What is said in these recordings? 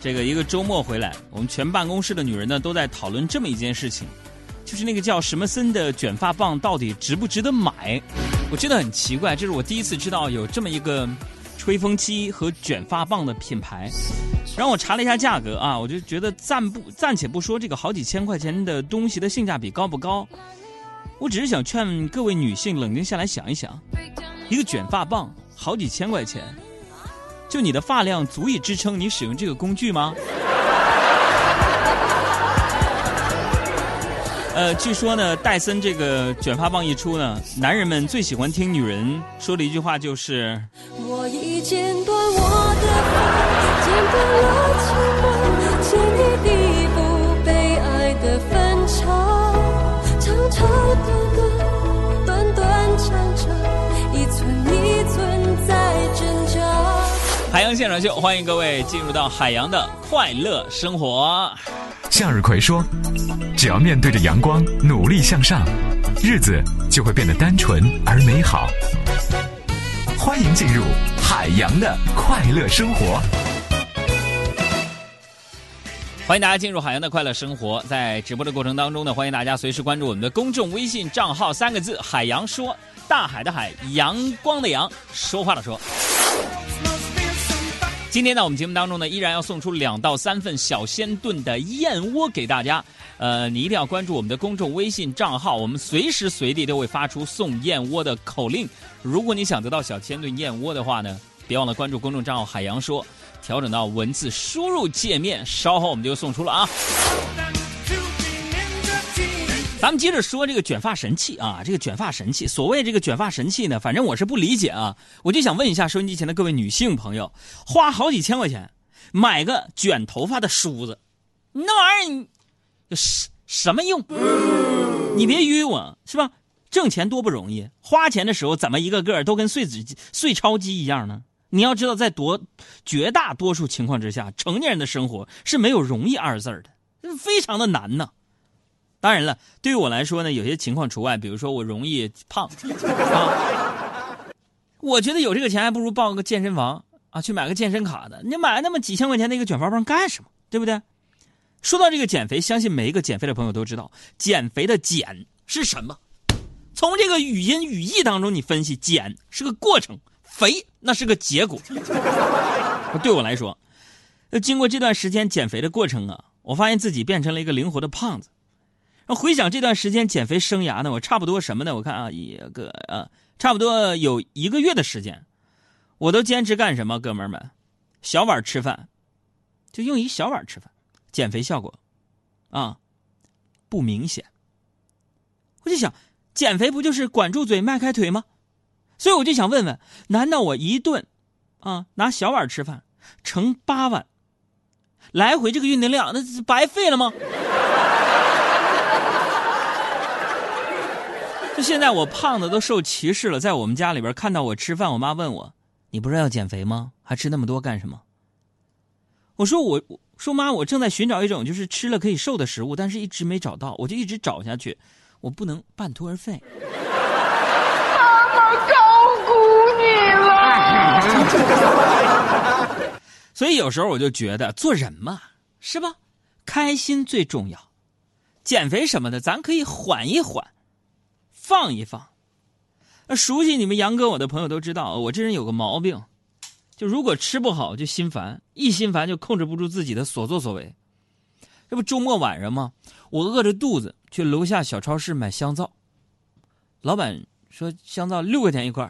这个一个周末回来，我们全办公室的女人呢都在讨论这么一件事情，就是那个叫什么森的卷发棒到底值不值得买？我真的很奇怪，这是我第一次知道有这么一个吹风机和卷发棒的品牌。然后我查了一下价格啊，我就觉得暂不暂且不说这个好几千块钱的东西的性价比高不高，我只是想劝各位女性冷静下来想一想，一个卷发棒好几千块钱。就你的发量足以支撑你使用这个工具吗？呃，据说呢，戴森这个卷发棒一出呢，男人们最喜欢听女人说的一句话就是：“我已剪短我的发，剪断了现场秀，欢迎各位进入到海洋的快乐生活。向日葵说：“只要面对着阳光，努力向上，日子就会变得单纯而美好。”欢迎进入海洋的快乐生活。欢迎大家进入海洋的快乐生活。在直播的过程当中呢，欢迎大家随时关注我们的公众微信账号，三个字：海洋说，大海的海，阳光的阳，说话的说。今天呢，我们节目当中呢，依然要送出两到三份小鲜炖的燕窝给大家。呃，你一定要关注我们的公众微信账号，我们随时随地都会发出送燕窝的口令。如果你想得到小鲜炖燕窝的话呢，别忘了关注公众账号“海洋说”，调整到文字输入界面，稍后我们就送出了啊。咱们接着说这个卷发神器啊，这个卷发神器，所谓这个卷发神器呢，反正我是不理解啊。我就想问一下收音机前的各位女性朋友，花好几千块钱买个卷头发的梳子，那玩意儿什什么用？你别约我是吧？挣钱多不容易，花钱的时候怎么一个个都跟碎纸碎钞机一样呢？你要知道，在多绝大多数情况之下，成年人的生活是没有容易二字的，非常的难呢。当然了，对于我来说呢，有些情况除外，比如说我容易胖啊，我觉得有这个钱还不如报个健身房啊，去买个健身卡的。你买那么几千块钱的一个卷发棒干什么？对不对？说到这个减肥，相信每一个减肥的朋友都知道，减肥的“减”是什么？从这个语音语义当中你分析，减是个过程，肥那是个结果。对我来说，经过这段时间减肥的过程啊，我发现自己变成了一个灵活的胖子。回想这段时间减肥生涯呢，我差不多什么呢？我看啊，一个啊，差不多有一个月的时间，我都坚持干什么？哥们儿们，小碗吃饭，就用一小碗吃饭，减肥效果啊不明显。我就想，减肥不就是管住嘴、迈开腿吗？所以我就想问问，难道我一顿啊拿小碗吃饭乘八碗，来回这个运动量，那白费了吗？现在我胖的都受歧视了，在我们家里边看到我吃饭，我妈问我：“你不是要减肥吗？还吃那么多干什么？”我说：“我说妈，我正在寻找一种就是吃了可以瘦的食物，但是一直没找到，我就一直找下去，我不能半途而废。”妈妈高估你了。所以有时候我就觉得做人嘛，是吧？开心最重要，减肥什么的，咱可以缓一缓。放一放，那熟悉你们杨哥我的朋友都知道，我这人有个毛病，就如果吃不好就心烦，一心烦就控制不住自己的所作所为。这不周末晚上吗？我饿着肚子去楼下小超市买香皂，老板说香皂六块钱一块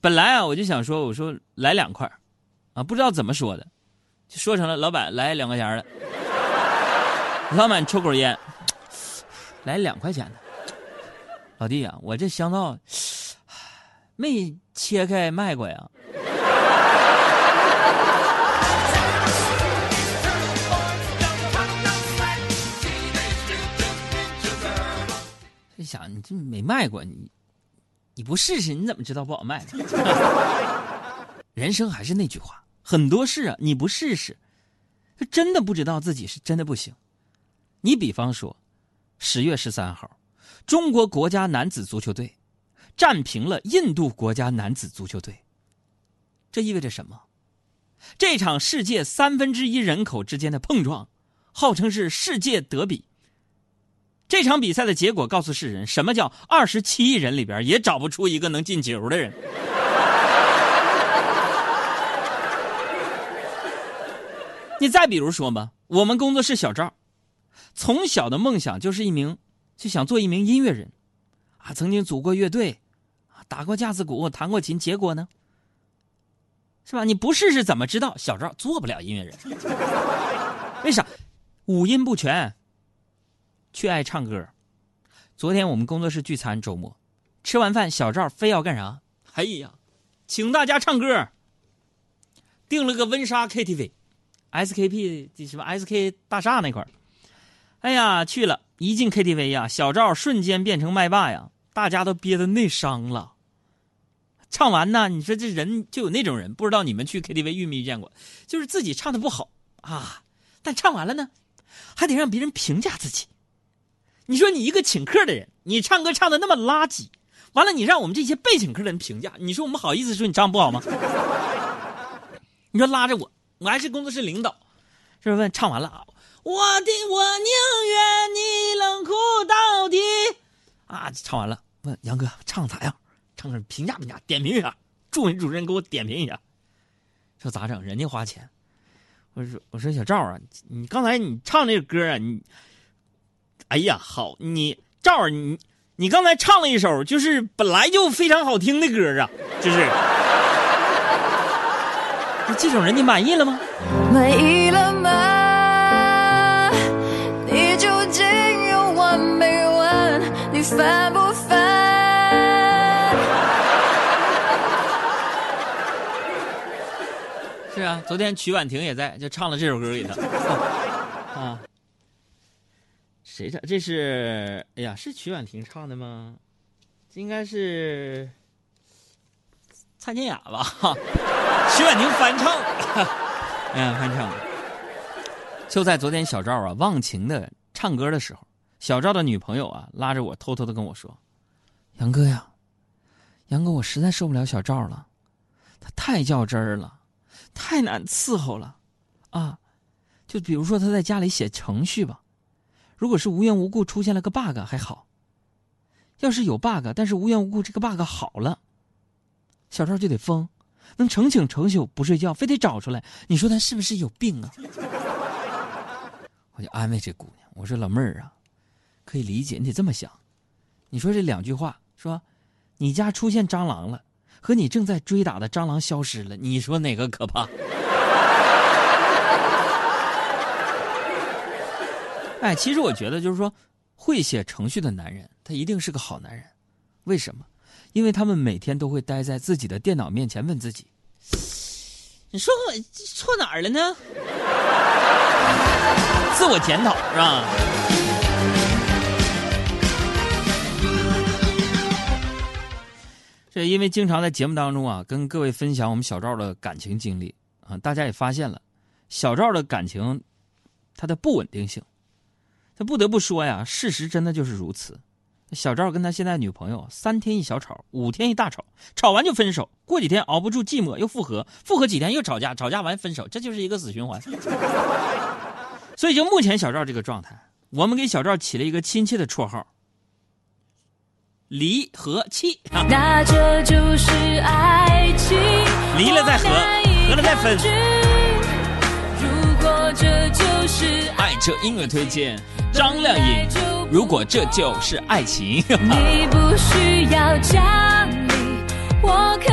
本来啊我就想说我说来两块啊不知道怎么说的，就说成了老板来两块钱的。老板抽口烟，来两块钱的。老弟啊，我这香皂没切开卖过呀。这想你这没卖过你，你不试试你怎么知道不好卖？人生还是那句话，很多事啊你不试试，真的不知道自己是真的不行。你比方说，十月十三号。中国国家男子足球队战平了印度国家男子足球队，这意味着什么？这场世界三分之一人口之间的碰撞，号称是世界德比。这场比赛的结果告诉世人，什么叫二十七亿人里边也找不出一个能进球的人。你再比如说吧，我们工作室小赵，从小的梦想就是一名，就想做一名音乐人，啊，曾经组过乐队，啊，打过架子鼓，弹过琴，结果呢？是吧？你不试试怎么知道？小赵做不了音乐人，为啥？五音不全，却爱唱歌。昨天我们工作室聚餐，周末吃完饭，小赵非要干啥？哎呀，请大家唱歌，订了个温莎 KTV，SKP 什么 SK 大厦那块哎呀，去了一进 KTV 呀，小赵瞬间变成麦霸呀，大家都憋得内伤了。唱完呢，你说这人就有那种人，不知道你们去 KTV 遇没遇见过？就是自己唱的不好啊，但唱完了呢，还得让别人评价自己。你说你一个请客的人，你唱歌唱的那么垃圾，完了你让我们这些被请客的人评价，你说我们好意思说你唱不好吗？你说拉着我，我还是工作室领导，是不是？问唱完了啊，我的我宁愿你冷酷到底啊！唱完了，问杨哥唱咋样？唱歌评价评价，点评一下，助理主任给我点评一下，说咋整？人家花钱，我说我说小赵啊，你刚才你唱这个歌啊，你，哎呀好，你赵你你刚才唱了一首就是本来就非常好听的歌啊，就是，这种人你满意了吗？满意你烦不烦？是啊，昨天曲婉婷也在，就唱了这首歌给他。啊，谁唱？这是哎呀，是曲婉婷唱的吗？这应该是蔡健雅吧？曲婉婷翻唱，嗯，翻唱。就在昨天，小赵啊忘情的唱歌的时候，小赵的女朋友啊拉着我偷偷的跟我说：“杨哥呀，杨哥，我实在受不了小赵了，他太较真儿了。”太难伺候了，啊，就比如说他在家里写程序吧，如果是无缘无故出现了个 bug 还好，要是有 bug，但是无缘无故这个 bug 好了，小赵就得疯，能成宿成宿不睡觉，非得找出来，你说他是不是有病啊？我就安慰这姑娘，我说老妹儿啊，可以理解，你得这么想，你说这两句话，说你家出现蟑螂了。和你正在追打的蟑螂消失了，你说哪个可怕？哎，其实我觉得就是说，会写程序的男人，他一定是个好男人。为什么？因为他们每天都会待在自己的电脑面前，问自己：“你说我错哪儿了呢？”自我检讨是吧？这因为经常在节目当中啊，跟各位分享我们小赵的感情经历啊，大家也发现了，小赵的感情，他的不稳定性，他不得不说呀，事实真的就是如此。小赵跟他现在女朋友三天一小吵，五天一大吵，吵完就分手，过几天熬不住寂寞又复合，复合几天又吵架，吵架完分手，这就是一个死循环。所以就目前小赵这个状态，我们给小赵起了一个亲切的绰号。离和气，那这就是爱情。离了再合，合了再分。如果这就是爱车音乐推荐，张靓颖。如果这就是爱情，你不需要讲理，我可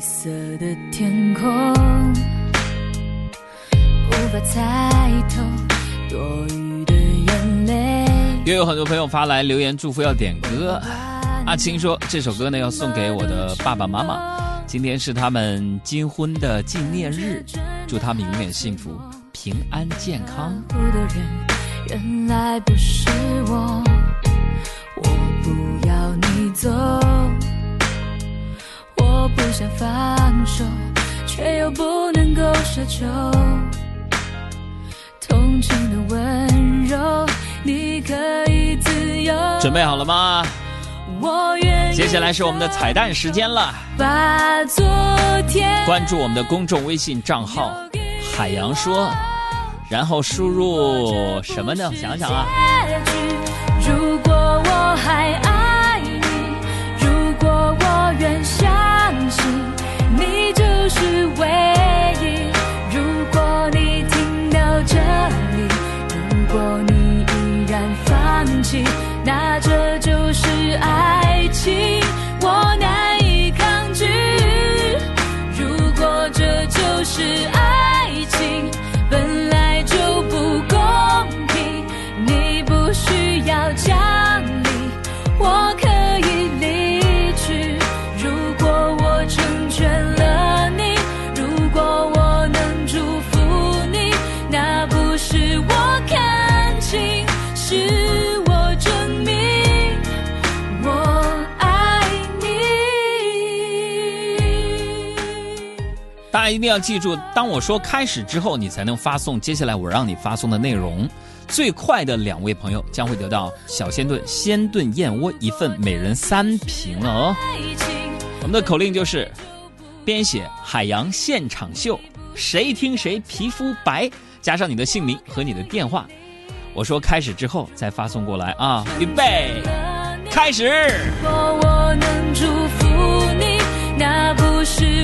色的天空，无法猜透多余的眼泪。又有很多朋友发来留言祝福要点歌。阿青说这首歌呢要送给我的爸爸妈妈，今天是他们金婚的纪念日，祝他们永远幸福、平安、健康。原来不是我，我不要你。走。想放手，却又不能够奢求。同情的温柔，你可以自由。准备好了吗？我愿接下来是我们的彩蛋时间了，把昨天关注我们的公众微信账号“海洋说”，然后输入什么呢？想想啊，如果我还爱相一定要记住，当我说开始之后，你才能发送接下来我让你发送的内容。最快的两位朋友将会得到小鲜炖鲜炖燕窝一份，每人三瓶了哦。我们的口令就是编写“海洋现场秀”，谁听谁皮肤白，加上你的姓名和你的电话。我说开始之后再发送过来啊！预备，开始。如果我能祝福你，那不是